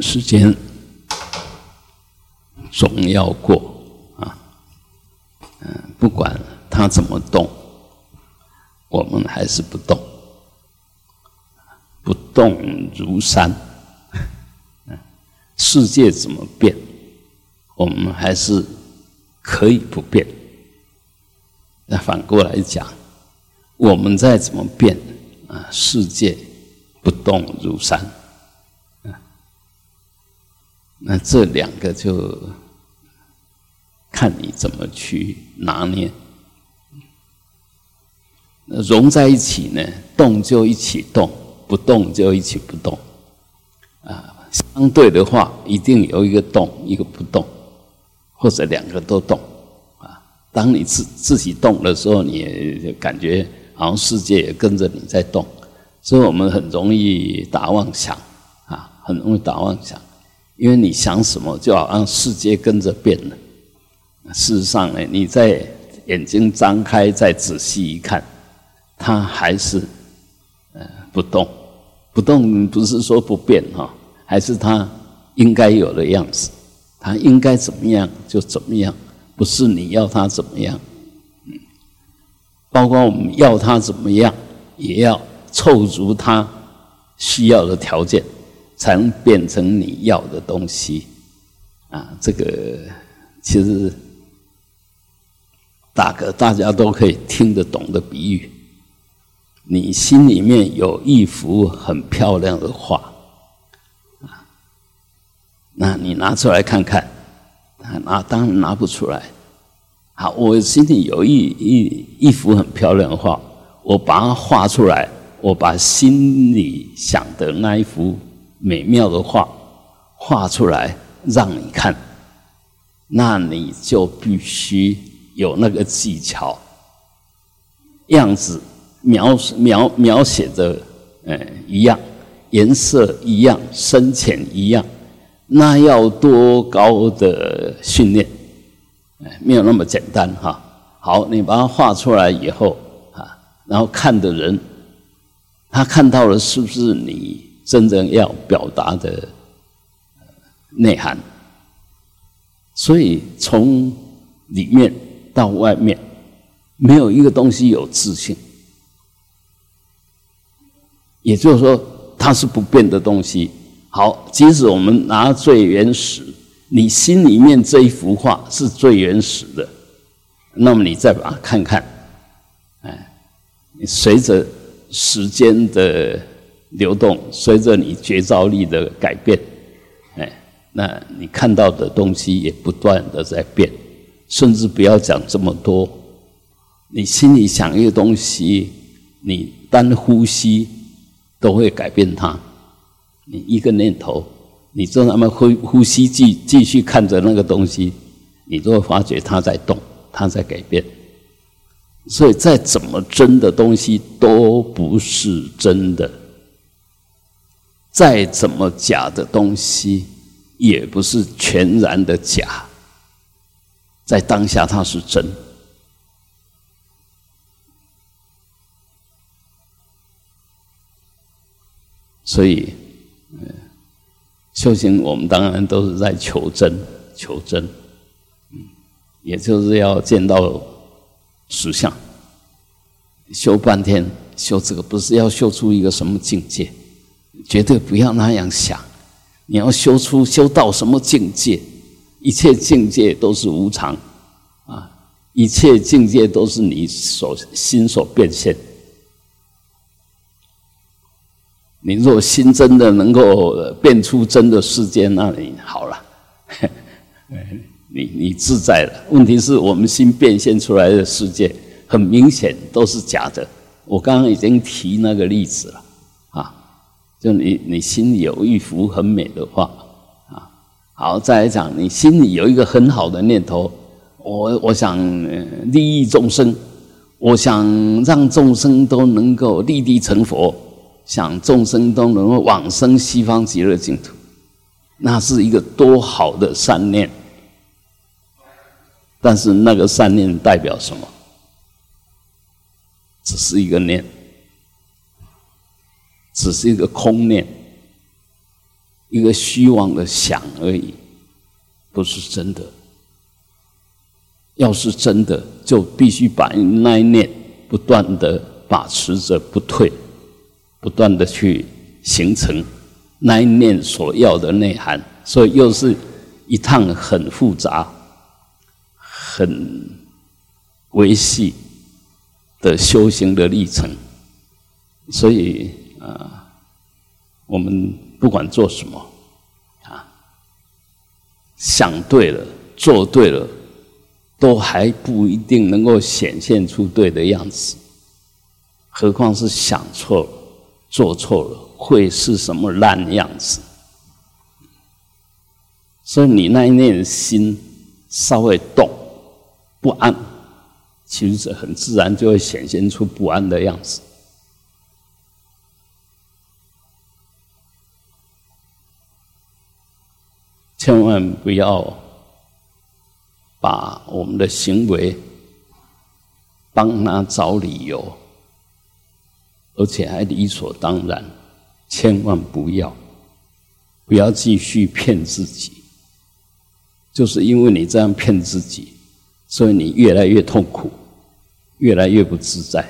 时间总要过啊，嗯，不管它怎么动，我们还是不动，不动如山。世界怎么变，我们还是可以不变。那反过来讲，我们再怎么变啊，世界不动如山。那这两个就看你怎么去拿捏。融在一起呢，动就一起动，不动就一起不动。啊，相对的话，一定有一个动，一个不动，或者两个都动。啊，当你自自己动的时候，你也感觉好像世界也跟着你在动，所以我们很容易打妄想，啊，很容易打妄想。因为你想什么，就好像世界跟着变了。事实上呢，你在眼睛张开再仔细一看，它还是呃不动，不动不是说不变哈，还是它应该有的样子，它应该怎么样就怎么样，不是你要它怎么样。嗯，包括我们要它怎么样，也要凑足它需要的条件。才能变成你要的东西，啊，这个其实大哥大家都可以听得懂的比喻。你心里面有一幅很漂亮的画，啊，那你拿出来看看，拿当然拿不出来。好，我心里有一一一幅很漂亮的画，我把它画出来，我把心里想的那一幅。美妙的画画出来让你看，那你就必须有那个技巧，样子描描描写的呃一样，颜色一样，深浅一样，那要多高的训练？哎，没有那么简单哈。好，你把它画出来以后啊，然后看的人，他看到了是不是你？真正要表达的内涵，所以从里面到外面，没有一个东西有自信。也就是说，它是不变的东西。好，即使我们拿最原始，你心里面这一幅画是最原始的，那么你再把它看看，哎，随着时间的。流动，随着你觉照力的改变，哎，那你看到的东西也不断的在变，甚至不要讲这么多，你心里想一个东西，你单呼吸都会改变它。你一个念头，你就那么呼呼吸，继继续看着那个东西，你都会发觉它在动，它在改变。所以再怎么真的东西都不是真的。再怎么假的东西，也不是全然的假，在当下它是真。所以，嗯修行我们当然都是在求真，求真，嗯，也就是要见到实相。修半天，修这个不是要修出一个什么境界。绝对不要那样想，你要修出修到什么境界？一切境界都是无常，啊，一切境界都是你所心所变现。你若心真的能够变出真的世界，那你好了，你你自在了。问题是我们心变现出来的世界，很明显都是假的。我刚刚已经提那个例子了。就你，你心里有一幅很美的画，啊，好，再来讲，你心里有一个很好的念头，我我想利益众生，我想让众生都能够立地成佛，想众生都能够往生西方极乐净土，那是一个多好的善念，但是那个善念代表什么？只是一个念。只是一个空念，一个虚妄的想而已，不是真的。要是真的，就必须把那一念不断的把持着不退，不断的去形成那一念所要的内涵。所以又是一趟很复杂、很维系的修行的历程。所以啊，我们不管做什么啊，想对了，做对了。都还不一定能够显现出对的样子，何况是想错了、做错了，会是什么烂样子？所以你那一念心稍微动不安，其实很自然就会显现出不安的样子。千万不要。把我们的行为帮他找理由，而且还理所当然，千万不要，不要继续骗自己。就是因为你这样骗自己，所以你越来越痛苦，越来越不自在。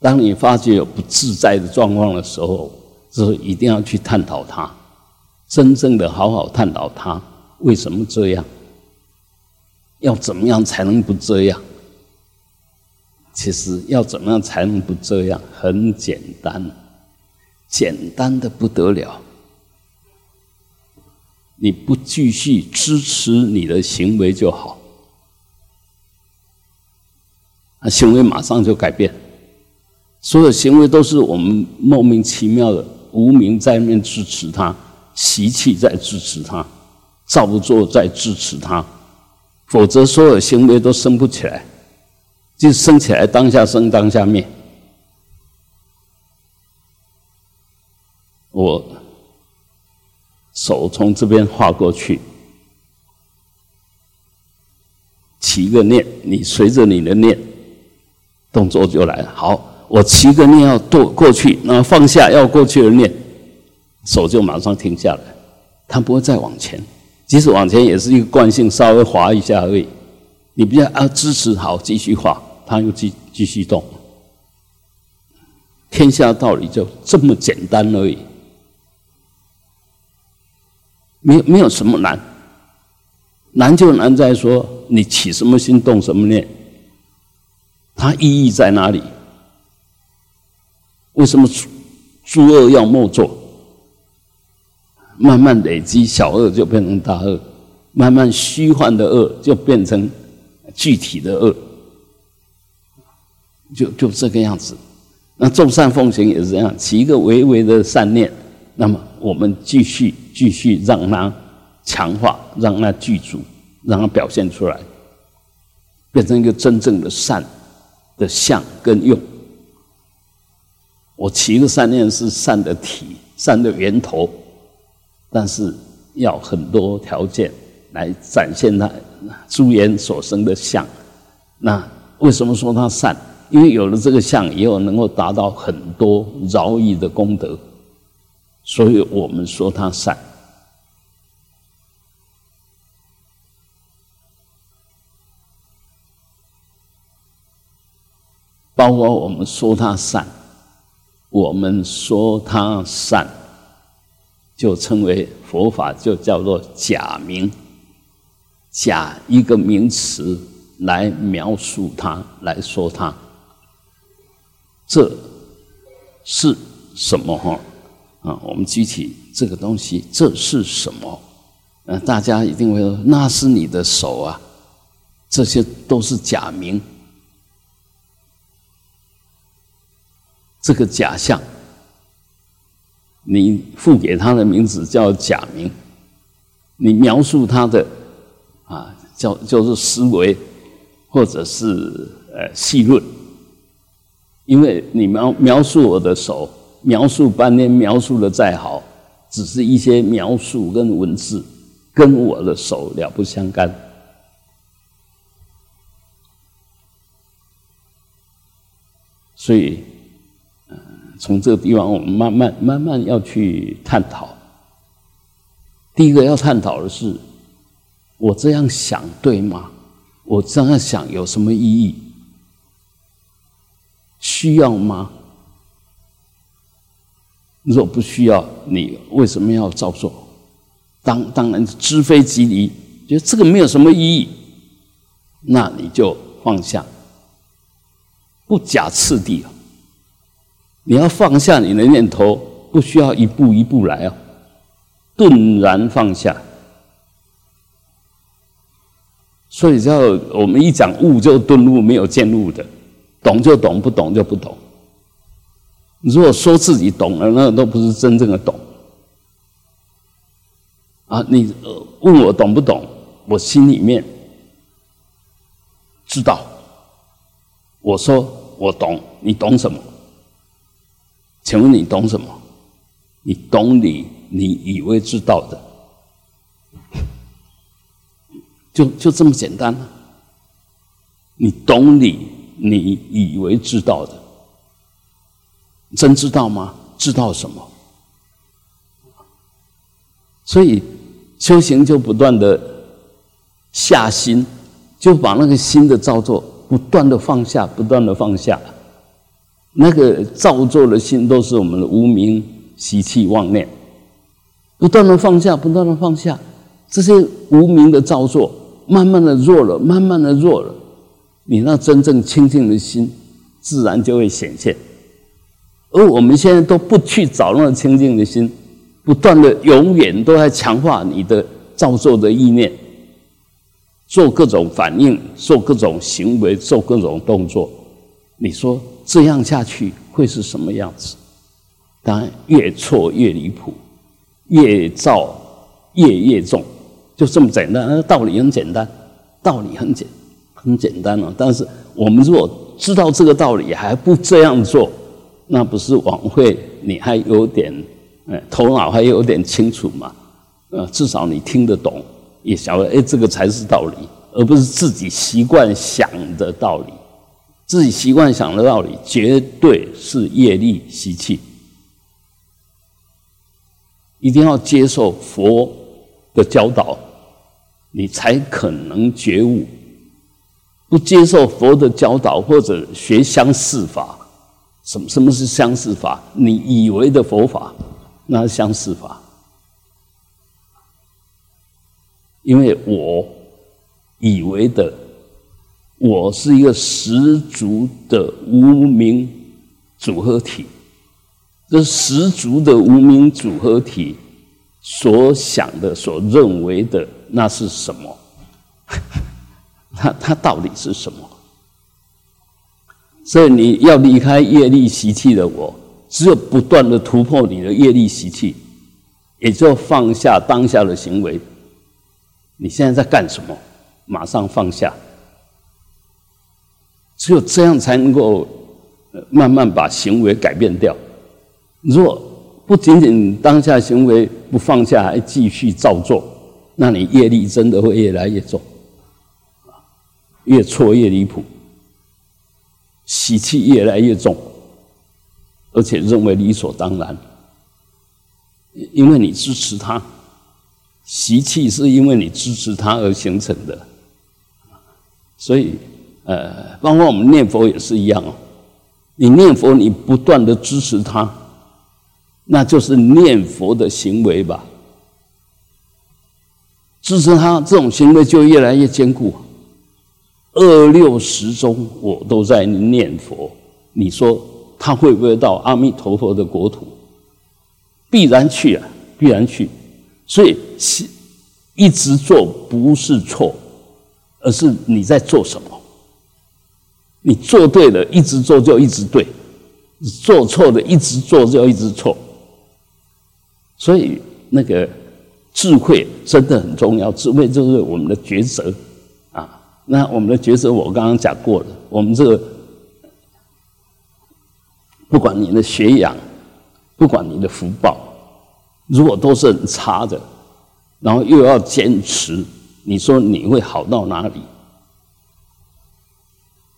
当你发觉有不自在的状况的时候，就一定要去探讨它。真正的好好探讨他为什么这样，要怎么样才能不这样？其实要怎么样才能不这样？很简单，简单的不得了。你不继续支持你的行为就好，那行为马上就改变。所有行为都是我们莫名其妙的无名在面支持他。习气在支持他，造作在支持他，否则所有行为都升不起来，就升起来当下生当下灭。我手从这边画过去，起一个念，你随着你的念，动作就来了。好，我起个念要过过去，那放下要过去的念。手就马上停下来，它不会再往前。即使往前，也是一个惯性，稍微滑一下而已。你不要啊，支持好，继续滑，它又继继续动。天下道理就这么简单而已，没有没有什么难。难就难在说你起什么心，动什么念，它意义在哪里？为什么诸恶要莫作？慢慢累积，小恶就变成大恶；慢慢虚幻的恶就变成具体的恶，就就这个样子。那众善奉行也是这样，起一个微微的善念，那么我们继续继续让它强化，让它具足，让它表现出来，变成一个真正的善的相跟用。我起一个善念是善的体，善的源头。但是要很多条件来展现它诸缘所生的相。那为什么说它善？因为有了这个相，以后能够达到很多饶益的功德，所以我们说它善。包括我们说它善，我们说它善。就称为佛法，就叫做假名，假一个名词来描述它，来说它，这是什么？哈啊，我们具体这个东西，这是什么？呃，大家一定会说，那是你的手啊，这些都是假名，这个假象。你赋给他的名字叫假名，你描述他的啊，叫就是思维，或者是呃细论，因为你描描述我的手，描述半天，描述的再好，只是一些描述跟文字，跟我的手了不相干，所以，从这个地方，我们慢慢慢慢要去探讨。第一个要探讨的是，我这样想对吗？我这样想有什么意义？需要吗？如果不需要，你为什么要照做？当当然知非即离，觉得这个没有什么意义，那你就放下，不假次第啊！你要放下你的念头，不需要一步一步来啊，顿然放下。所以叫我们一讲悟就顿悟，没有见悟的，懂就懂，不懂就不懂。如果说自己懂了，那都不是真正的懂。啊，你问我懂不懂？我心里面知道。我说我懂，你懂什么？请问你懂什么？你懂你你以为知道的，就就这么简单了。你懂你你以为知道的。真知道吗？知道什么？所以修行就不断的下心，就把那个心的造作不断的放下，不断的放下。那个造作的心都是我们的无名习气妄念，不断的放下，不断的放下，这些无名的造作，慢慢的弱了，慢慢的弱了，你那真正清净的心，自然就会显现。而我们现在都不去找那清净的心，不断的永远都在强化你的造作的意念，做各种反应，做各种行为，做各种动作。你说这样下去会是什么样子？当然越错越离谱，越造业越重，就这么简单。道理很简单，道理很简很简单了。但是我们如果知道这个道理还不这样做，那不是晚会，你还有点，呃，头脑还有点清楚嘛？呃，至少你听得懂，也晓得，哎，这个才是道理，而不是自己习惯想的道理。自己习惯想的道理，绝对是业力习气。一定要接受佛的教导，你才可能觉悟。不接受佛的教导，或者学相似法。什么什么是相似法？你以为的佛法，那是相似法。因为我以为的，我是一个十足的无名组合体。这十足的无名组合体所想的、所认为的，那是什么？它它到底是什么？所以你要离开业力习气的我，只有不断的突破你的业力习气，也就放下当下的行为。你现在在干什么？马上放下。只有这样才能够慢慢把行为改变掉。若不仅仅当下行为不放下，还继续照做，那你业力真的会越来越重，越错越离谱。喜气越来越重，而且认为理所当然，因为你支持他，习气是因为你支持他而形成的，所以呃，包括我们念佛也是一样哦。你念佛，你不断的支持他，那就是念佛的行为吧？支持他这种行为就越来越坚固。二六十中，我都在念佛。你说他会不会到阿弥陀佛的国土？必然去啊，必然去。所以，一直做不是错，而是你在做什么。你做对了，一直做就一直对；做错的，一直做就一直错。所以，那个智慧真的很重要。智慧就是我们的抉择啊。那我们的抉择我刚刚讲过了，我们这个不管你的学养，不管你的福报，如果都是很差的，然后又要坚持，你说你会好到哪里？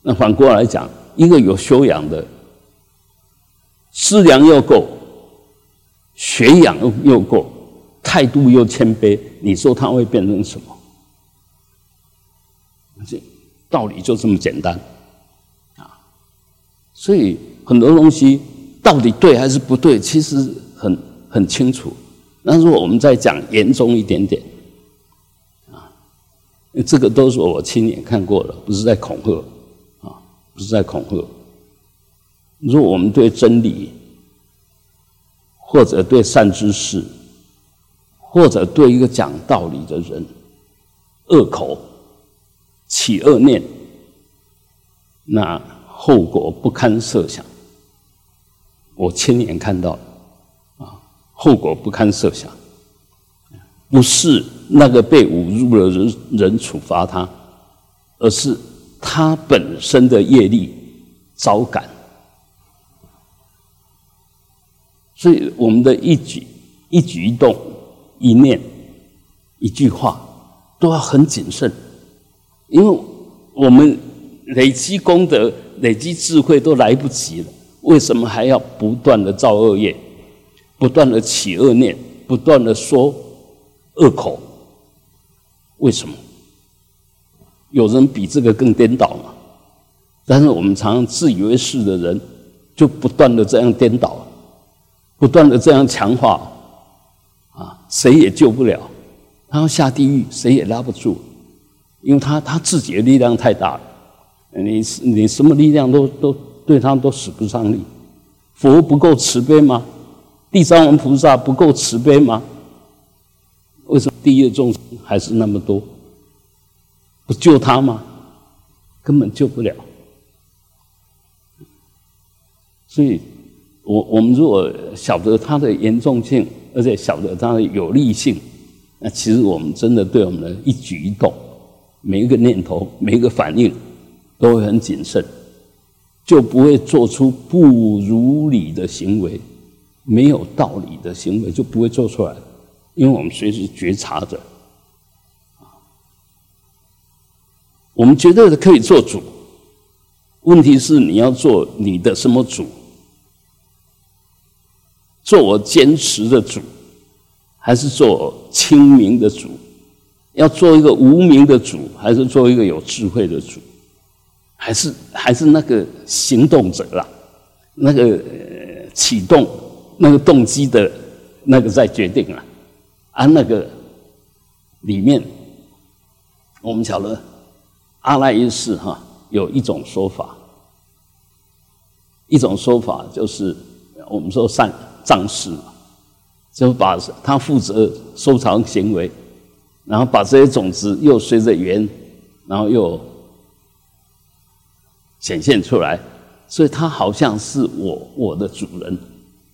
那反过来讲，一个有修养的，思量又够，学养又够，态度又谦卑，你说他会变成什么？这道理就这么简单啊！所以很多东西到底对还是不对，其实很很清楚。那如果我们再讲严重一点点啊，这个都是我亲眼看过的，不是在恐吓，是在恐吓。如果我们对真理，或者对善知识，或者对一个讲道理的人，恶口。起恶念，那后果不堪设想。我亲眼看到，啊，后果不堪设想。不是那个被侮辱的人人处罚他，而是他本身的业力招感。所以我们的一举一举一动、一念、一句话，都要很谨慎。因为我们累积功德、累积智慧都来不及了，为什么还要不断的造恶业，不断的起恶念，不断的说恶口？为什么？有人比这个更颠倒吗？但是我们常常自以为是的人，就不断的这样颠倒，不断的这样强化，啊，谁也救不了，他要下地狱，谁也拉不住。因为他他自己的力量太大了，你你什么力量都都对他都使不上力。佛不够慈悲吗？地藏王菩萨不够慈悲吗？为什么地狱众生还是那么多？不救他吗？根本救不了。所以，我我们如果晓得它的严重性，而且晓得它的有利性，那其实我们真的对我们的一举一动。每一个念头，每一个反应，都会很谨慎，就不会做出不如理的行为，没有道理的行为就不会做出来，因为我们随时觉察着。我们绝对的可以做主，问题是你要做你的什么主？做我坚持的主，还是做清明的主？要做一个无名的主，还是做一个有智慧的主，还是还是那个行动者啦，那个启动那个动机的那个在决定啊，啊，那个里面，我们晓得阿赖耶识哈有一种说法，一种说法就是我们说善藏识，就把他负责收藏行为。然后把这些种子又随着缘，然后又显现出来，所以它好像是我我的主人，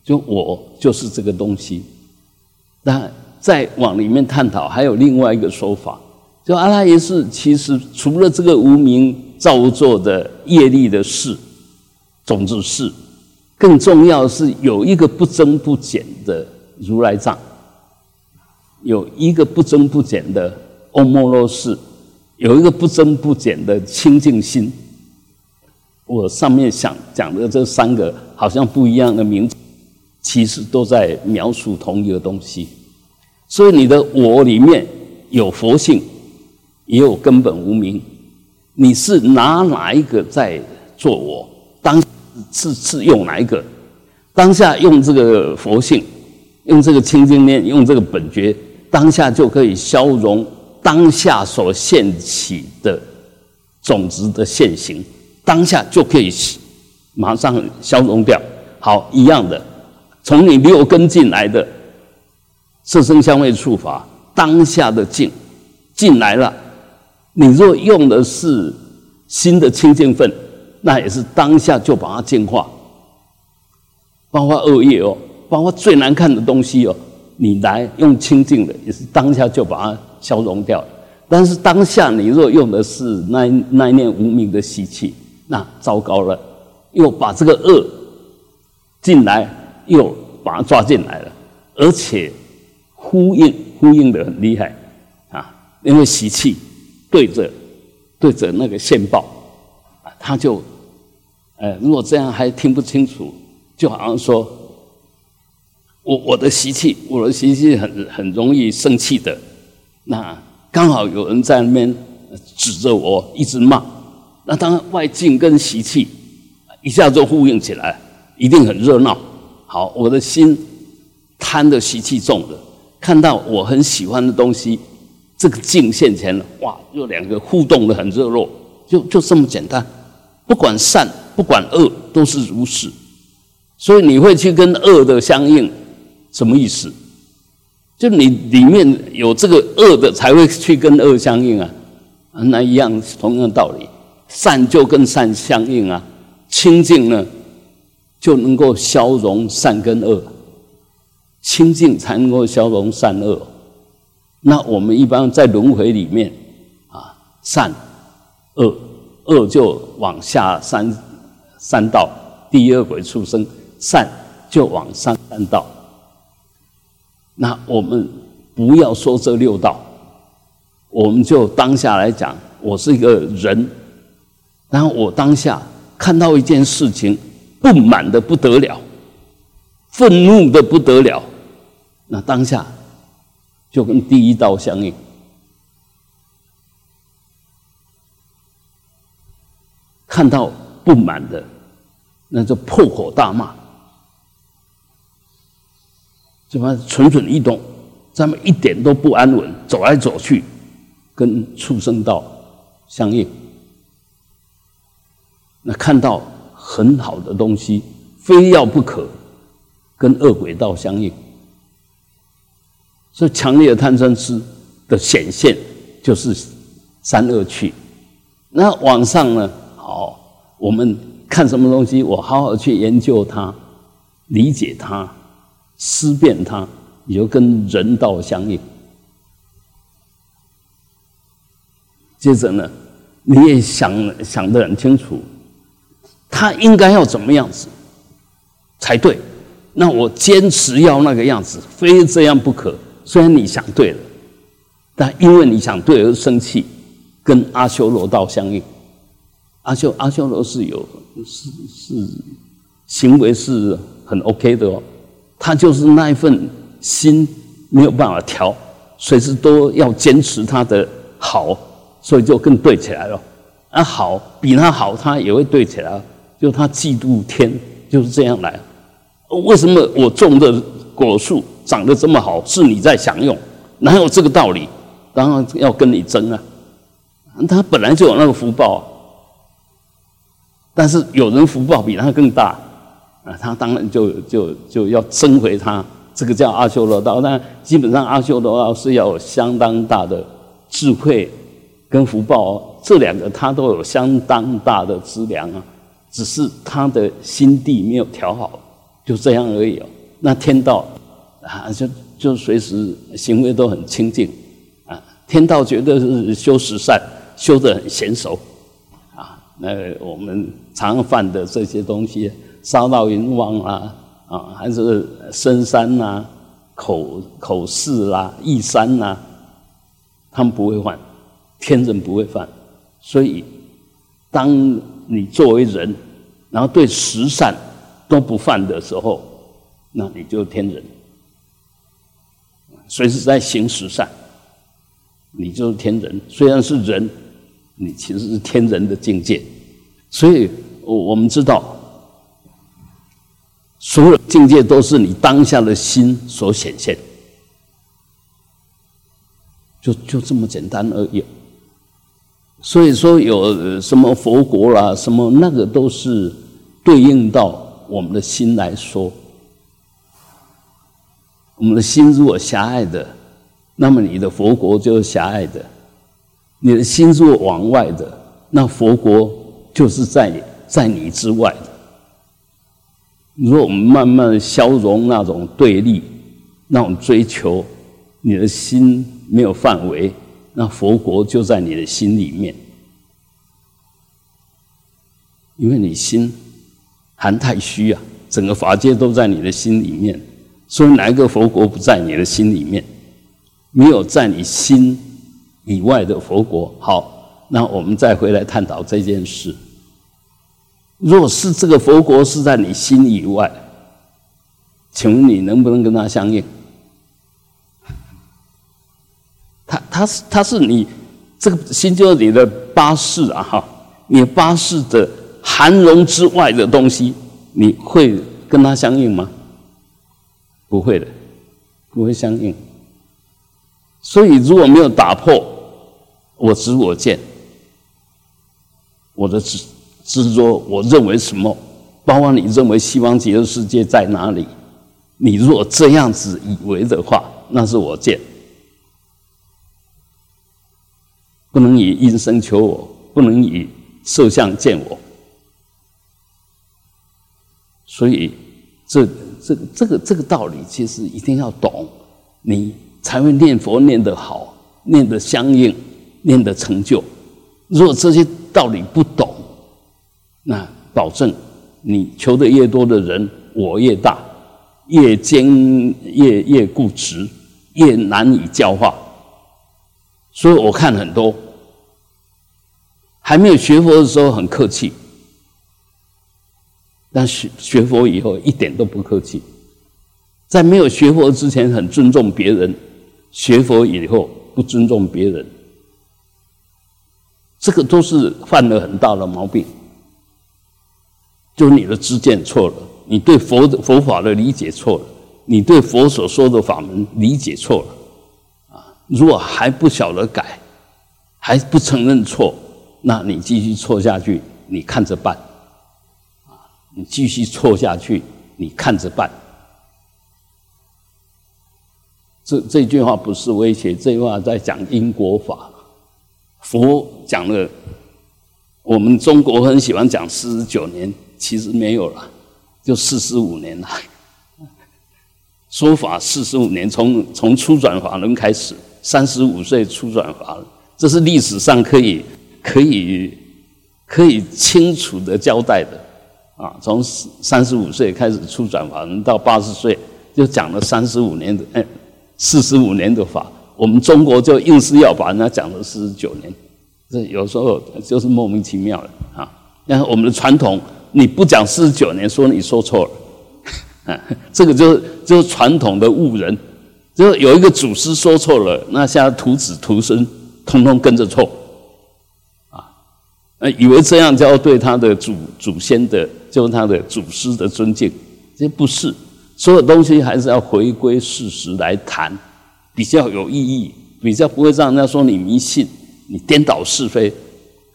就我就是这个东西。那再往里面探讨，还有另外一个说法，就阿拉耶识其实除了这个无名造作的业力的事，种子事，更重要是有一个不增不减的如来藏。有一个不增不减的欧摩罗士，有一个不增不减的清净心。我上面想讲的这三个好像不一样的名字，其实都在描述同一个东西。所以你的我里面有佛性，也有根本无名。你是拿哪一个在做我？当是是用哪一个？当下用这个佛性，用这个清净念，用这个本觉。当下就可以消融当下所现起的种子的现行，当下就可以马上消融掉。好，一样的，从你六根进来的色声香味触法，当下的进进来了。你若用的是新的清净分，那也是当下就把它净化，包括恶业哦，包括最难看的东西哦。你来用清净的，也是当下就把它消融掉。但是当下你若用的是那那一念无名的习气，那糟糕了，又把这个恶进来，又把它抓进来了，而且呼应呼应的很厉害啊！因为习气对着对着那个线报啊，他就，呃，如果这样还听不清楚，就好像说，我我的习气，我的习气很很容易生气的。那刚好有人在那边指着我一直骂，那当然外境跟习气一下就呼应起来，一定很热闹。好，我的心贪的习气重的，看到我很喜欢的东西，这个镜现前了，哇，就两个互动的很热络，就就这么简单。不管善不管恶都是如是，所以你会去跟恶的相应，什么意思？就你里面有这个恶的，才会去跟恶相应啊。那一样同样的道理，善就跟善相应啊。清净呢，就能够消融善跟恶，清净才能够消融善恶。那我们一般在轮回里面啊，善恶。恶就往下三三道，第二轨出生；善就往上三道。那我们不要说这六道，我们就当下来讲，我是一个人，然后我当下看到一件事情，不满的不得了，愤怒的不得了，那当下就跟第一道相应。看到不满的，那就破口大骂，怎么蠢蠢欲动？咱们一点都不安稳，走来走去，跟畜生道相应。那看到很好的东西，非要不可，跟恶鬼道相应。所以强烈的贪嗔痴的显现，就是三恶趣。那往上呢？好，我们看什么东西，我好好去研究它，理解它，思辨它，你就跟人道相应。接着呢，你也想想得很清楚，他应该要怎么样子才对？那我坚持要那个样子，非这样不可。虽然你想对了，但因为你想对而生气，跟阿修罗道相应。阿修阿修罗是有是是行为是很 OK 的哦，他就是那一份心没有办法调，随时都要坚持他的好，所以就更对起来了。啊，好比他好，他也会对起来，就他嫉妒天就是这样来。为什么我种的果树长得这么好，是你在享用？哪有这个道理？当然要跟你争啊！他本来就有那个福报啊。但是有人福报比他更大，啊，他当然就就就要争回他，这个叫阿修罗道。但基本上阿修罗道是要有相当大的智慧跟福报，哦这两个他都有相当大的资粮啊，只是他的心地没有调好，就这样而已哦。那天道啊，就就随时行为都很清净啊，天道绝对是修十善，修得很娴熟。啊那我们常犯的这些东西，烧到云王啊，啊，还是深山呐、口口试啦、义山呐，他们不会犯，天人不会犯。所以，当你作为人，然后对十善都不犯的时候，那你就天人。随时在行十善，你就是天人。虽然是人。你其实是天人的境界，所以我我们知道，所有境界都是你当下的心所显现，就就这么简单而已。所以说有什么佛国啦，什么那个都是对应到我们的心来说，我们的心如果狭隘的，那么你的佛国就是狭隘的。你的心若往外的，那佛国就是在在你之外的。如果我们慢慢消融那种对立、那种追求，你的心没有范围，那佛国就在你的心里面。因为你心含太虚啊，整个法界都在你的心里面，说哪一个佛国不在你的心里面？没有在你心。以外的佛国，好，那我们再回来探讨这件事。若是这个佛国是在你心以外，请问你能不能跟他相应？他他是他是你这个心就是你的八世啊哈，你八世的含容之外的东西，你会跟他相应吗？不会的，不会相应。所以如果没有打破我执我见，我的执执着，我认为什么，包括你认为西方极乐世界在哪里，你如果这样子以为的话，那是我见。不能以音声求我，不能以色相见我，所以这这个这个这个道理，其实一定要懂，你才会念佛念得好，念得相应，念得成就。如果这些道理不懂，那保证你求的越多的人，我越大，越坚越越固执，越难以教化。所以我看很多。还没有学佛的时候很客气，但学学佛以后一点都不客气。在没有学佛之前很尊重别人，学佛以后不尊重别人，这个都是犯了很大的毛病。就你的知见错了，你对佛的佛法的理解错了，你对佛所说的法门理解错了。啊，如果还不晓得改，还不承认错。那你继续错下去，你看着办，你继续错下去，你看着办。这这句话不是威胁，这句话在讲因果法。佛讲了，我们中国很喜欢讲四十九年，其实没有了，就四十五年了。说法四十五年，从从初转法轮开始，三十五岁初转法轮，这是历史上可以。可以可以清楚的交代的啊，从三十五岁开始出转法轮到八十岁，就讲了三十五年的哎四十五年的法，我们中国就硬是要把人家讲了四十九年，这有时候就是莫名其妙的啊。那我们的传统，你不讲四十九年，说你说错了，啊，这个就是就是传统的误人，就是有一个祖师说错了，那现在徒子徒孙通通跟着错。呃，以为这样就要对他的祖祖先的，就他的祖师的尊敬，这不是。所有东西还是要回归事实来谈，比较有意义，比较不会让人家说你迷信，你颠倒是非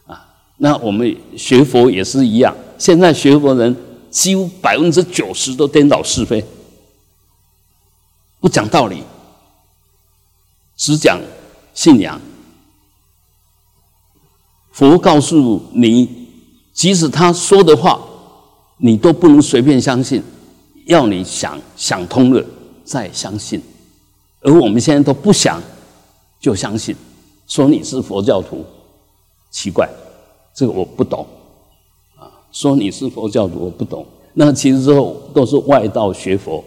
啊。那我们学佛也是一样，现在学佛人几乎百分之九十都颠倒是非，不讲道理，只讲信仰。佛告诉你，即使他说的话，你都不能随便相信，要你想想通了再相信。而我们现在都不想就相信，说你是佛教徒，奇怪，这个我不懂啊。说你是佛教徒，我不懂。那其实之后都是外道学佛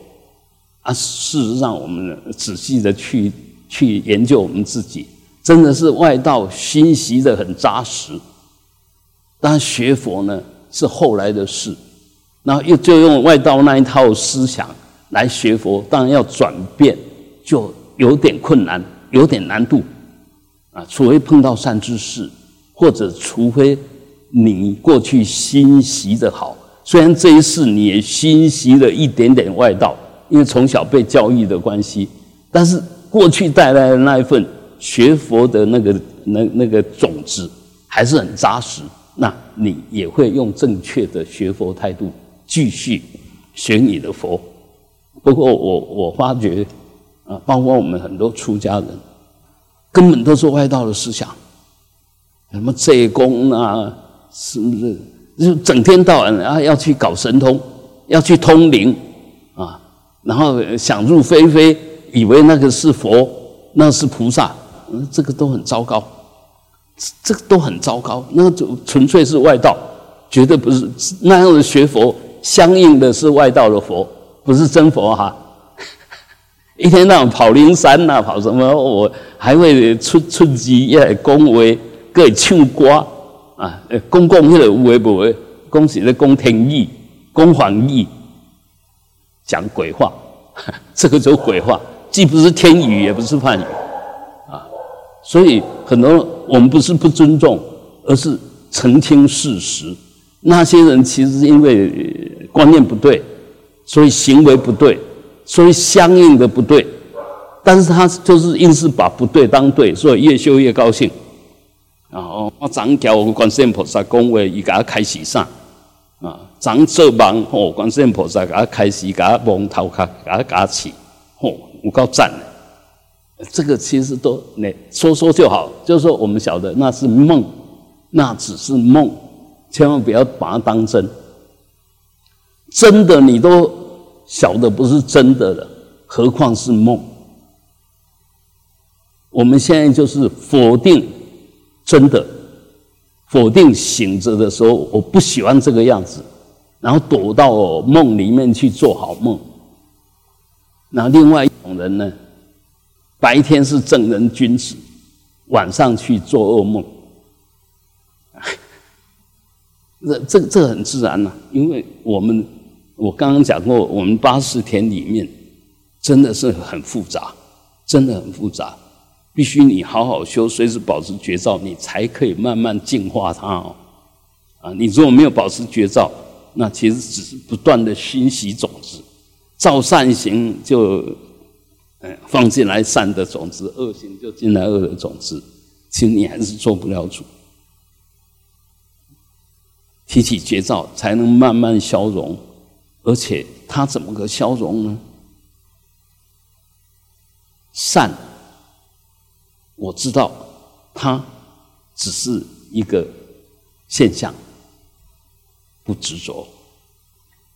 啊。事实上，我们仔细的去去研究我们自己。真的是外道熏习的很扎实，但学佛呢是后来的事，然后又就用外道那一套思想来学佛，当然要转变就有点困难，有点难度啊。除非碰到善知识，或者除非你过去熏习的好，虽然这一世你也熏习了一点点外道，因为从小被教育的关系，但是过去带来的那一份。学佛的那个那那个种子还是很扎实，那你也会用正确的学佛态度继续学你的佛。不过我我发觉啊，包括我们很多出家人，根本都是外道的思想，什么借功啊，是不是？就整天到晚啊要去搞神通，要去通灵啊，然后想入非非，以为那个是佛，那是菩萨。这个都很糟糕，这个都很糟糕，那就纯粹是外道，绝对不是那样的学佛，相应的是外道的佛，不是真佛哈。一天到晚跑灵山呐，跑什么？我还会出出机也恭维，各唱歌啊，公共迄个有为不为，恭喜的恭天意、恭皇意，讲鬼话 这个就鬼话，既不是天语，也不是梵语，啊，所以很多我们不是不尊重，而是澄清事实。那些人其实因为观念不对，所以行为不对，所以相应的不对，但是他就是硬是把不对当对，所以越修越高兴。啊，我长教观世音菩萨讲话，伊给他开始上。啊，长做梦吼，观世音菩萨给他开始，给他蒙头壳，给他夹起，吼，有够赞的。这个其实都那说说就好，就是说我们晓得那是梦，那只是梦，千万不要把它当真。真的你都晓得不是真的了，何况是梦？我们现在就是否定真的。否定醒着的时候，我不喜欢这个样子，然后躲到梦里面去做好梦。那另外一种人呢，白天是正人君子，晚上去做噩梦。这这这很自然呐，因为我们我刚刚讲过，我们八识田里面真的是很复杂，真的很复杂。必须你好好修，随时保持觉照，你才可以慢慢净化它哦。啊，你如果没有保持觉照，那其实只是不断的熏习种子，造善行就，嗯，放进来善的种子，恶行就进来恶的种子，其实你还是做不了主。提起觉照，才能慢慢消融，而且它怎么个消融呢？善。我知道，它只是一个现象，不执着。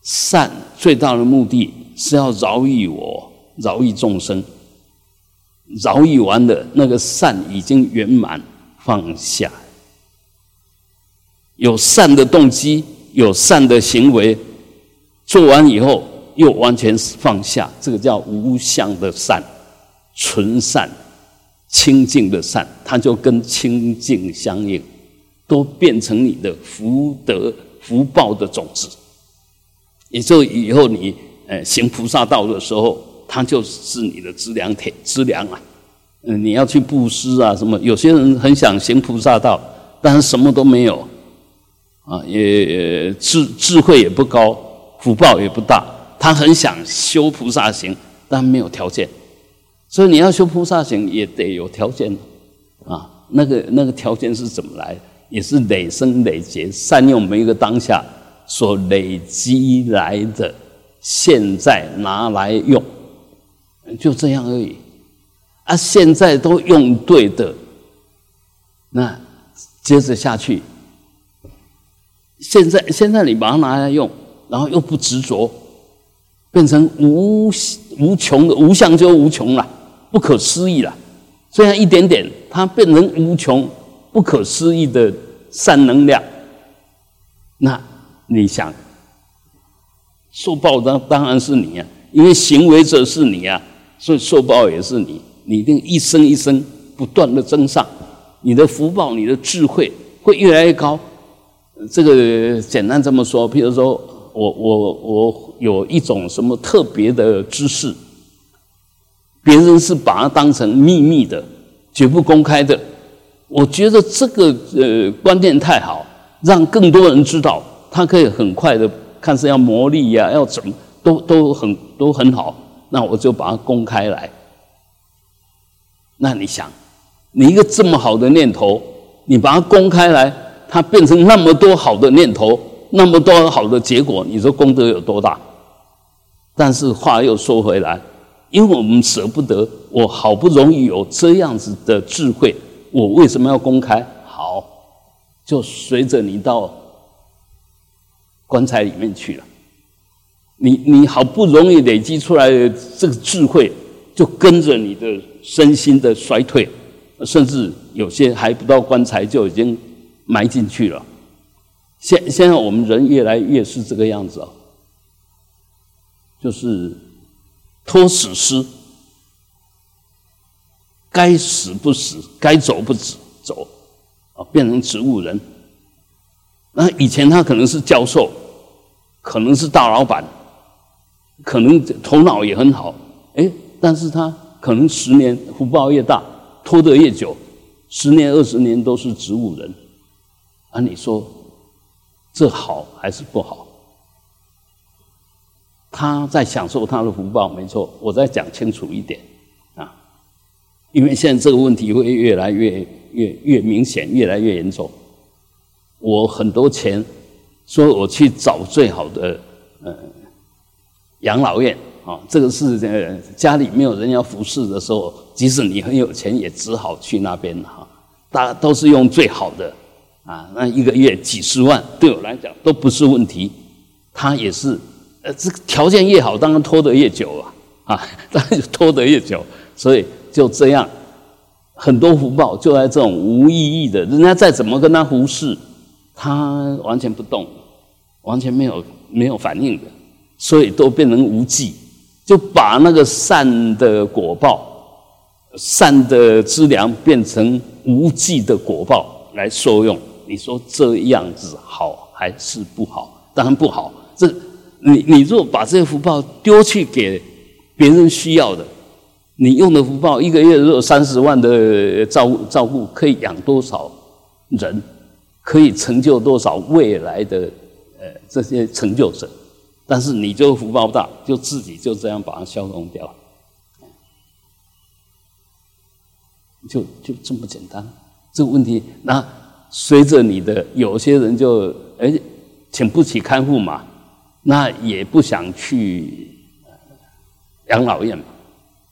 善最大的目的是要饶益我，饶益众生。饶益完的那个善已经圆满，放下。有善的动机，有善的行为，做完以后又完全放下，这个叫无相的善，纯善。清净的善，它就跟清净相应，都变成你的福德福报的种子。也就以后你呃行菩萨道的时候，它就是你的资粮铁资粮啊。嗯，你要去布施啊什么？有些人很想行菩萨道，但是什么都没有啊，也智智慧也不高，福报也不大。他很想修菩萨行，但没有条件。所以你要修菩萨行也得有条件，啊，那个那个条件是怎么来？也是累生累劫，善用每一个当下所累积来的，现在拿来用，就这样而已。啊，现在都用对的，那接着下去，现在现在你把它拿来用，然后又不执着，变成无无穷的无相就无穷了。不可思议了，虽然一点点，它变成无穷、不可思议的善能量。那你想，受报当当然是你啊，因为行为者是你啊，所以受报也是你。你一定一生一生不断的增上，你的福报、你的智慧会越来越高。这个简单这么说，譬如说我我我有一种什么特别的知识。别人是把它当成秘密的，绝不公开的。我觉得这个呃观念太好，让更多人知道，他可以很快的看是要磨砺呀，要怎么都都很都很好。那我就把它公开来。那你想，你一个这么好的念头，你把它公开来，它变成那么多好的念头，那么多好的结果，你说功德有多大？但是话又说回来。因为我们舍不得，我好不容易有这样子的智慧，我为什么要公开？好，就随着你到棺材里面去了。你你好不容易累积出来的这个智慧，就跟着你的身心的衰退，甚至有些还不到棺材就已经埋进去了。现现在我们人越来越是这个样子啊，就是。托死尸，该死不死，该走不走，走啊，变成植物人。那以前他可能是教授，可能是大老板，可能头脑也很好，哎，但是他可能十年福报越大，拖得越久，十年二十年都是植物人，啊，你说这好还是不好？他在享受他的福报，没错。我再讲清楚一点啊，因为现在这个问题会越来越越越明显，越来越严重。我很多钱，说我去找最好的呃养老院啊，这个是家里没有人要服侍的时候，即使你很有钱，也只好去那边哈。大家都是用最好的啊，那一个月几十万，对我来讲都不是问题。他也是。呃，这个条件越好，当然拖得越久啊，啊，当然就拖得越久。所以就这样，很多福报就在这种无意义的，人家再怎么跟他忽视，他完全不动，完全没有没有反应的，所以都变成无忌，就把那个善的果报、善的资粮变成无忌的果报来受用。你说这样子好还是不好？当然不好，这。你你若把这些福报丢去给别人需要的，你用的福报一个月若三十万的照照顾，可以养多少人，可以成就多少未来的呃这些成就者？但是你就福报大，就自己就这样把它消融掉，就就这么简单。这个问题，那随着你的有些人就哎请不起看护嘛。那也不想去养老院嘛，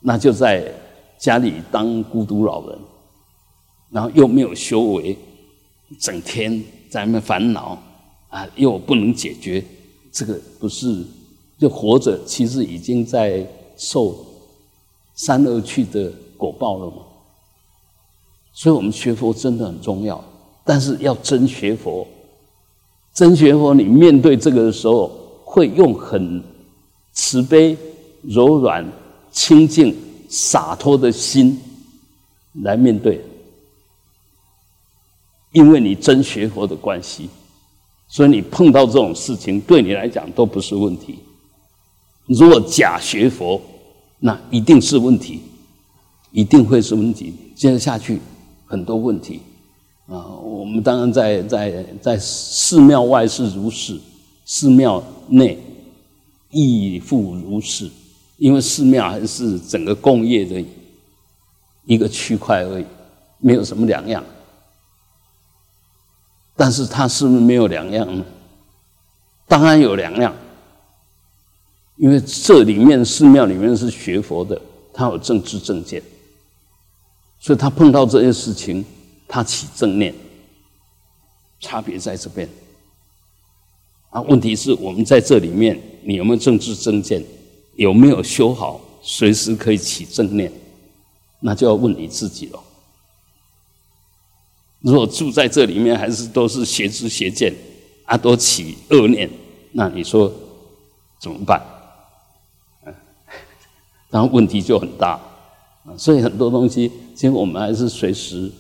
那就在家里当孤独老人，然后又没有修为，整天在那烦恼啊，又不能解决，这个不是就活着，其实已经在受三恶趣的果报了吗？所以我们学佛真的很重要，但是要真学佛，真学佛，你面对这个的时候。会用很慈悲、柔软、清净、洒脱的心来面对，因为你真学佛的关系，所以你碰到这种事情，对你来讲都不是问题。如果假学佛，那一定是问题，一定会是问题。接着下去很多问题啊，我们当然在在在寺庙外是如是。寺庙内亦复如是，因为寺庙还是整个工业的一个区块而已，没有什么两样。但是它是不是没有两样呢？当然有两样，因为这里面寺庙里面是学佛的，他有政治正见，所以他碰到这些事情，他起正念，差别在这边。啊，问题是我们在这里面，你有没有政治正见？有没有修好？随时可以起正念，那就要问你自己了。如果住在这里面，还是都是邪知邪见，啊，都起恶念，那你说怎么办？嗯，然后问题就很大。啊，所以很多东西，其实我们还是随时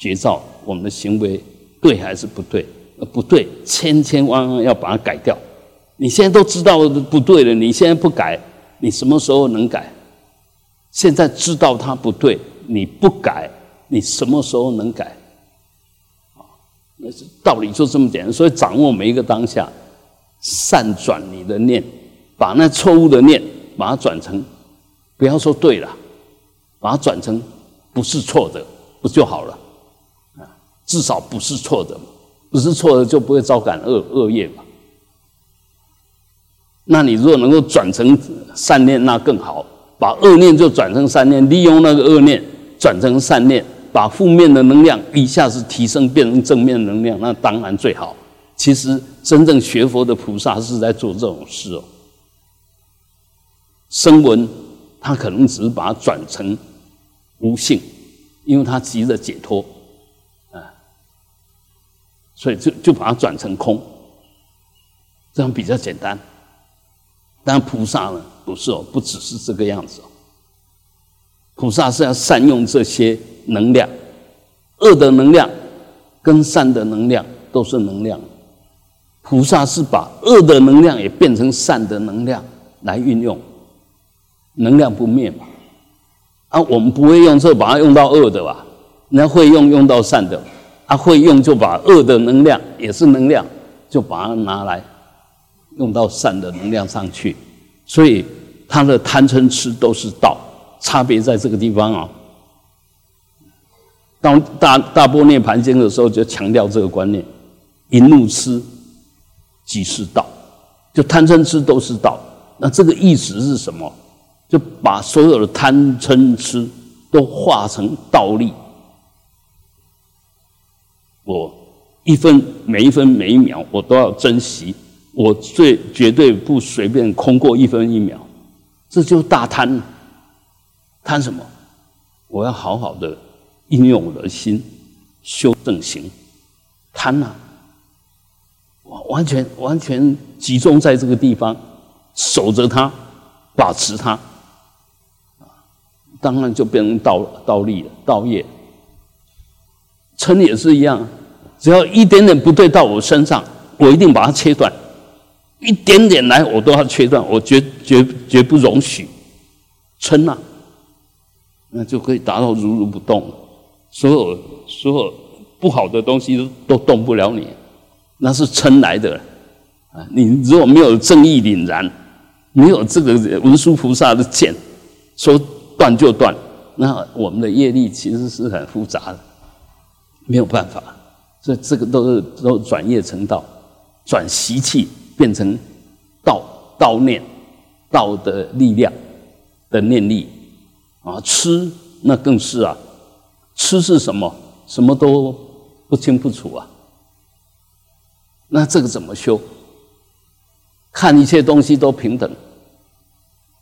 觉照我们的行为对还是不对。不对，千千万万要把它改掉。你现在都知道不对了，你现在不改，你什么时候能改？现在知道它不对，你不改，你什么时候能改？啊，那是道理就这么简单。所以掌握每一个当下，善转你的念，把那错误的念把它转成，不要说对了，把它转成不是错的，不就好了？至少不是错的。不是错的，就不会招感恶恶业嘛。那你如果能够转成善念，那更好。把恶念就转成善念，利用那个恶念转成善念，把负面的能量一下子提升，变成正面能量，那当然最好。其实真正学佛的菩萨是在做这种事哦。声闻他可能只是把它转成无性，因为他急着解脱。所以就就把它转成空，这样比较简单。但菩萨呢，不是哦，不只是这个样子哦。菩萨是要善用这些能量，恶的能量跟善的能量都是能量。菩萨是把恶的能量也变成善的能量，来运用，能量不灭嘛。啊，我们不会用，就把它用到恶的吧？那会用用到善的，啊，会用就把恶的能量也是能量，就把它拿来用到善的能量上去。所以他的贪嗔痴都是道，差别在这个地方啊。当大大波涅盘经的时候，就强调这个观念：一怒痴即是道，就贪嗔痴都是道。那这个意思是什么？就把所有的贪嗔痴都化成道力。我一分每一分每一秒，我都要珍惜。我最绝对不随便空过一分一秒。这就大贪了。贪什么？我要好好的应用我的心，修正行。贪呐，完完全完全集中在这个地方，守着它，把持它。当然就变成道道力了，道业。嗔也是一样，只要一点点不对到我身上，我一定把它切断。一点点来，我都要切断，我绝绝绝不容许。嗔呐，那就可以达到如如不动，所有所有不好的东西都都动不了你，那是撑来的啊！你如果没有正义凛然，没有这个文殊菩萨的剑，说。断就断，那我们的业力其实是很复杂的，没有办法，所以这个都是都转业成道，转习气变成道道念道的力量的念力啊，吃那更是啊，吃是什么？什么都不清不楚啊，那这个怎么修？看一切东西都平等，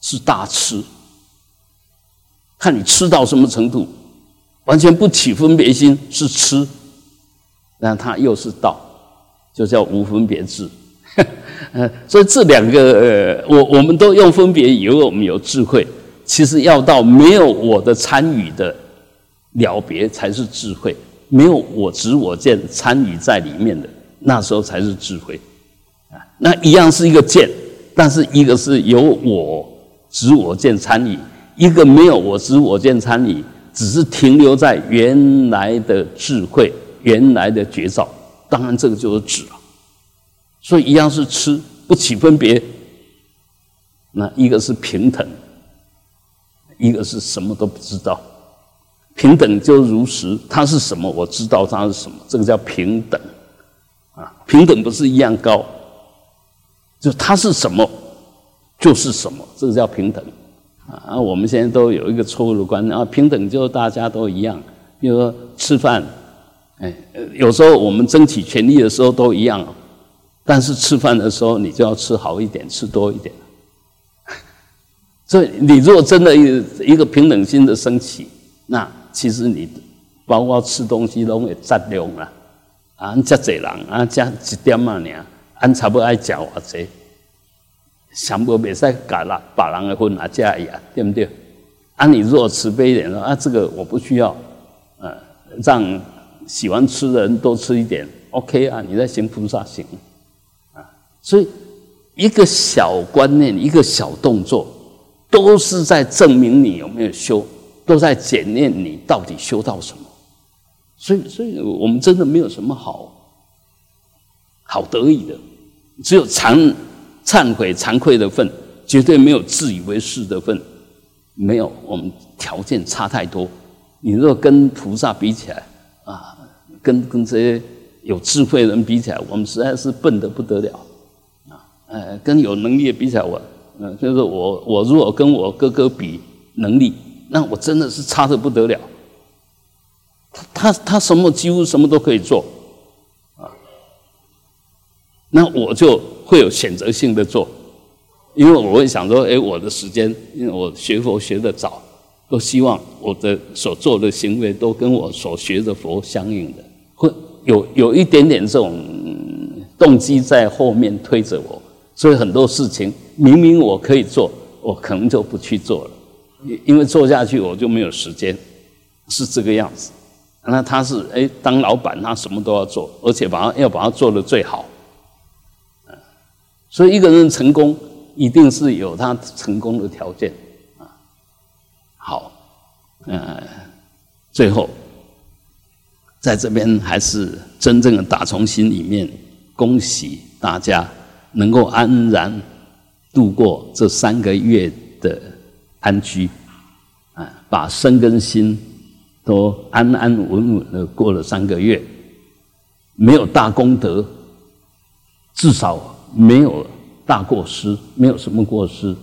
是大吃。看你吃到什么程度，完全不起分别心是吃，那它又是道，就叫无分别智。呃，所以这两个，呃，我我们都用分别，以为我们有智慧，其实要到没有我的参与的了别才是智慧，没有我执我见参与在里面的，那时候才是智慧。啊，那一样是一个见，但是一个是有我执我见参与。一个没有我执我见参与，只是停留在原来的智慧、原来的觉照，当然这个就是止了。所以一样是吃，不起分别。那一个是平等，一个是什么都不知道。平等就如实，它是什么我知道它是什么，这个叫平等。啊，平等不是一样高，就它是什么就是什么，这个叫平等。啊，我们现在都有一个错误的观念啊，平等就大家都一样。比如说吃饭，哎，有时候我们争取权利的时候都一样，但是吃饭的时候你就要吃好一点，吃多一点。所以你如果真的一一个平等心的升起，那其实你包括吃东西都会占量了。啊，这济人啊，这一点嘛尔，俺差不多爱食偌济。想不袂使改了，把人的分拿加一啊，对不对？啊，你如果慈悲一点说啊，这个我不需要，呃，让喜欢吃的人多吃一点，OK 啊，你在行菩萨行啊。所以一个小观念，一个小动作，都是在证明你有没有修，都在检验你到底修到什么。所以，所以我们真的没有什么好好得意的，只有惭。忏悔、惭愧的份，绝对没有自以为是的份，没有。我们条件差太多。你若跟菩萨比起来，跟跟这些有智慧人比起来，我们实在是笨得不得了。啊，呃，跟有能力的比起来，我，呃，就是我，我如果跟我哥哥比能力，那我真的是差得不得了。他他他什么几乎什么都可以做，啊，那我就。会有选择性的做，因为我会想说，哎，我的时间，因为我学佛学的早，都希望我的所做的行为都跟我所学的佛相应的，有有一点点这种动机在后面推着我，所以很多事情明明我可以做，我可能就不去做了，因为做下去我就没有时间，是这个样子。那他是哎，当老板他什么都要做，而且把他要把它做的最好。所以一个人成功，一定是有他成功的条件啊。好，呃，最后在这边还是真正的打从心里面恭喜大家能够安然度过这三个月的安居啊，把身跟心都安安稳稳的过了三个月，没有大功德，至少没有。大过失，没有什么过失，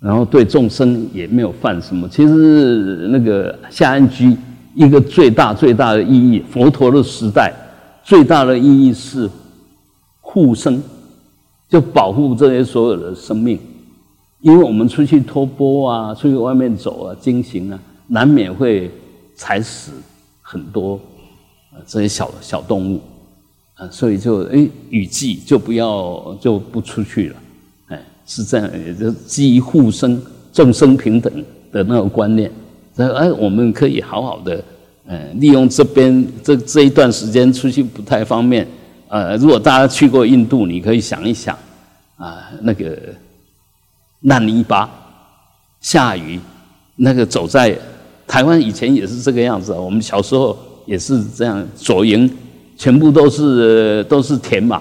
然后对众生也没有犯什么。其实那个下安居一个最大最大的意义，佛陀的时代最大的意义是护生，就保护这些所有的生命。因为我们出去托钵啊，出去外面走啊，经行啊，难免会踩死很多这些小小动物啊。所以就哎，雨季就不要就不出去了，是这样，也就基于护生众生平等的那个观念。所以哎，我们可以好好的，嗯，利用这边这这一段时间出去不太方便。呃，如果大家去过印度，你可以想一想，啊，那个烂泥巴，下雨，那个走在台湾以前也是这个样子，我们小时候也是这样左营。全部都是都是田嘛，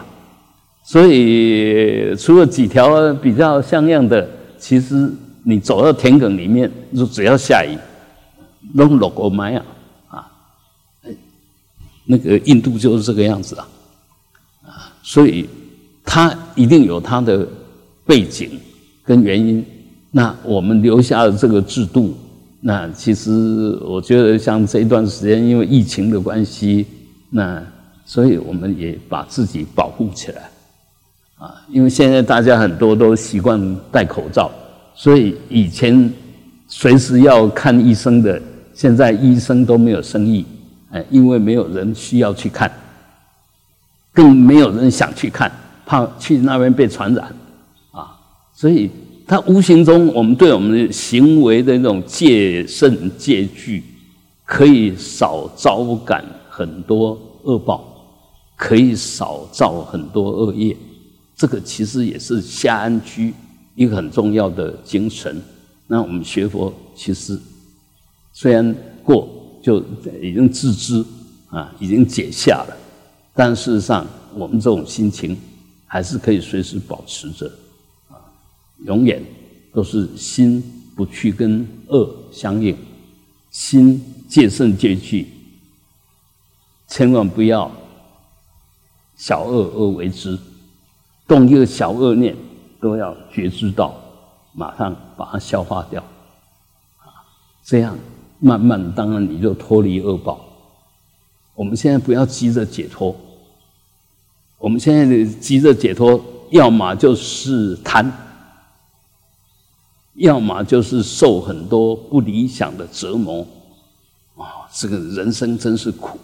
所以除了几条比较像样的，其实你走到田埂里面，就只要下雨，弄落过麦啊，啊，那个印度就是这个样子啊，啊，所以它一定有它的背景跟原因。那我们留下了这个制度，那其实我觉得像这一段时间，因为疫情的关系，那。所以我们也把自己保护起来，啊，因为现在大家很多都习惯戴口罩，所以以前随时要看医生的，现在医生都没有生意，哎，因为没有人需要去看，更没有人想去看，怕去那边被传染，啊，所以他无形中我们对我们的行为的那种戒慎戒惧，可以少招感很多恶报。可以少造很多恶业，这个其实也是下安居一个很重要的精神。那我们学佛其实虽然过就已经自知啊，已经解下了，但事实上我们这种心情还是可以随时保持着啊，永远都是心不去跟恶相应，心戒慎戒惧，千万不要。小恶恶为之，动一个小恶念，都要觉知到，马上把它消化掉，啊，这样慢慢，当然你就脱离恶报。我们现在不要急着解脱，我们现在的急着解脱，要么就是贪，要么就是受很多不理想的折磨，啊，这个人生真是苦。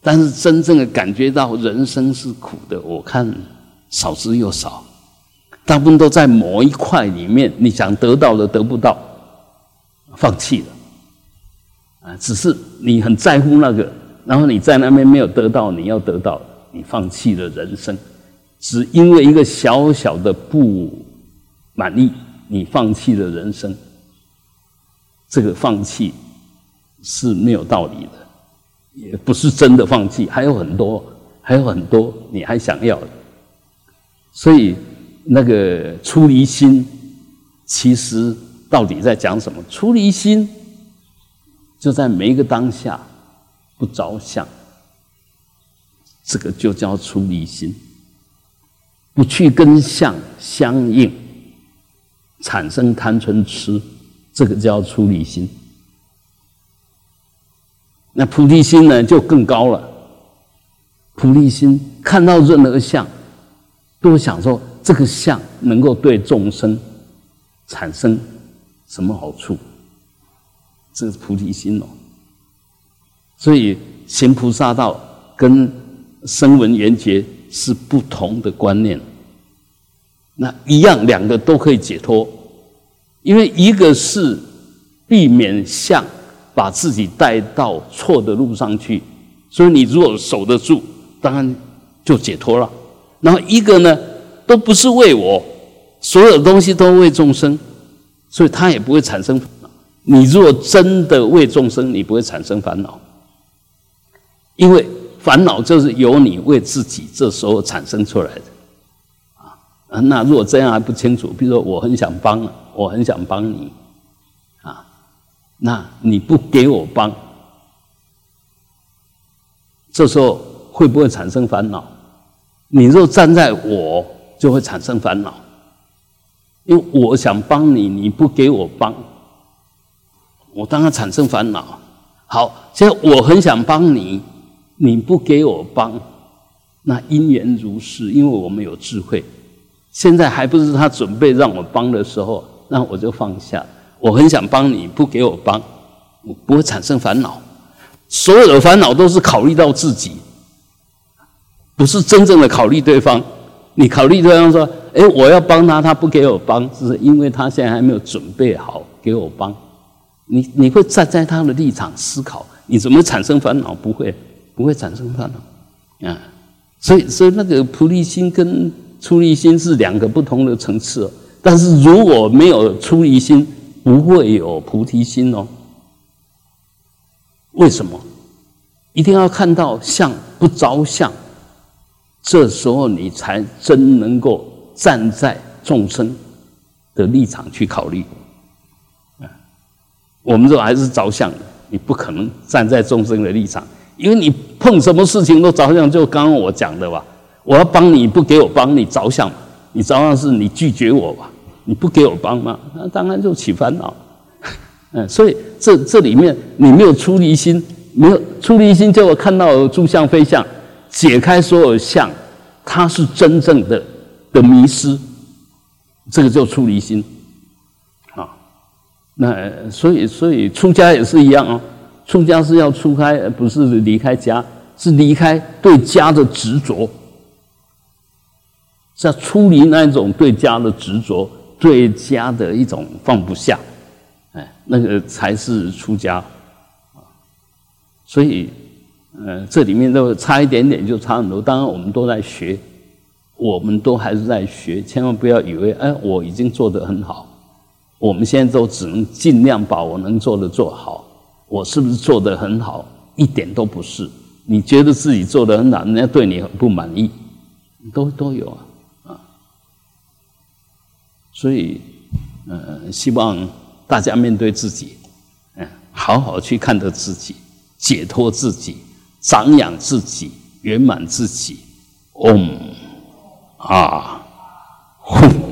但是真正的感觉到人生是苦的，我看少之又少，大部分都在某一块里面，你想得到的得不到，放弃了，啊，只是你很在乎那个，然后你在那边没有得到你要得到，你放弃了人生，只因为一个小小的不满意，你放弃了人生，这个放弃是没有道理的。也不是真的放弃，还有很多，还有很多你还想要的。所以那个出离心，其实到底在讲什么？出离心就在每一个当下不着相，这个就叫出离心，不去跟相相应，产生贪嗔痴，这个叫出离心。那菩提心呢，就更高了。菩提心看到任何相，都想说这个相能够对众生产生什么好处？这是菩提心哦。所以行菩萨道跟声闻缘觉是不同的观念。那一样，两个都可以解脱，因为一个是避免相。把自己带到错的路上去，所以你如果守得住，当然就解脱了。然后一个呢，都不是为我，所有东西都为众生，所以他也不会产生烦恼。你若真的为众生，你不会产生烦恼，因为烦恼就是由你为自己这时候产生出来的。啊，那如果这样还不清楚，比如说我很想帮，我很想帮你，啊，那你不给我帮，这时候会不会产生烦恼？你若站在我，就会产生烦恼，因为我想帮你，你不给我帮，我当然产生烦恼。好，现在我很想帮你，你不给我帮，那因缘如是，因为我们有智慧。现在还不是他准备让我帮的时候，那我就放下。我很想帮你，不给我帮，我不会产生烦恼。所有的烦恼都是考虑到自己，不是真正的考虑对方。你考虑对方说：“哎，我要帮他，他不给我帮，是因为他现在还没有准备好给我帮。”你你会站在他的立场思考，你怎么产生烦恼？不会，不会产生烦恼。啊，所以所以那个菩提心跟。出离心是两个不同的层次，但是如果没有出离心，不会有菩提心哦。为什么？一定要看到相不着相，这时候你才真能够站在众生的立场去考虑。我们这还是着相，你不可能站在众生的立场，因为你碰什么事情都着相，就刚刚我讲的吧。我要帮你，不给我帮你着想，你着想是你拒绝我吧？你不给我帮嘛？那当然就起烦恼。嗯，所以这这里面你没有出离心，没有出离心，就看到诸相非相，解开所有相，它是真正的的迷失，这个叫出离心。啊，那所以所以出家也是一样哦，出家是要出开，不是离开家，是离开对家的执着。是要出离那一种对家的执着，对家的一种放不下，哎，那个才是出家。所以，呃，这里面都差一点点，就差很多。当然，我们都在学，我们都还是在学，千万不要以为，哎，我已经做得很好。我们现在都只能尽量把我能做的做好。我是不是做得很好？一点都不是。你觉得自己做得很好，人家对你很不满意，都都有啊啊。所以，呃，希望大家面对自己，嗯，好好去看着自己，解脱自己，长养自己，圆满自己。嗡、哦、啊，吽。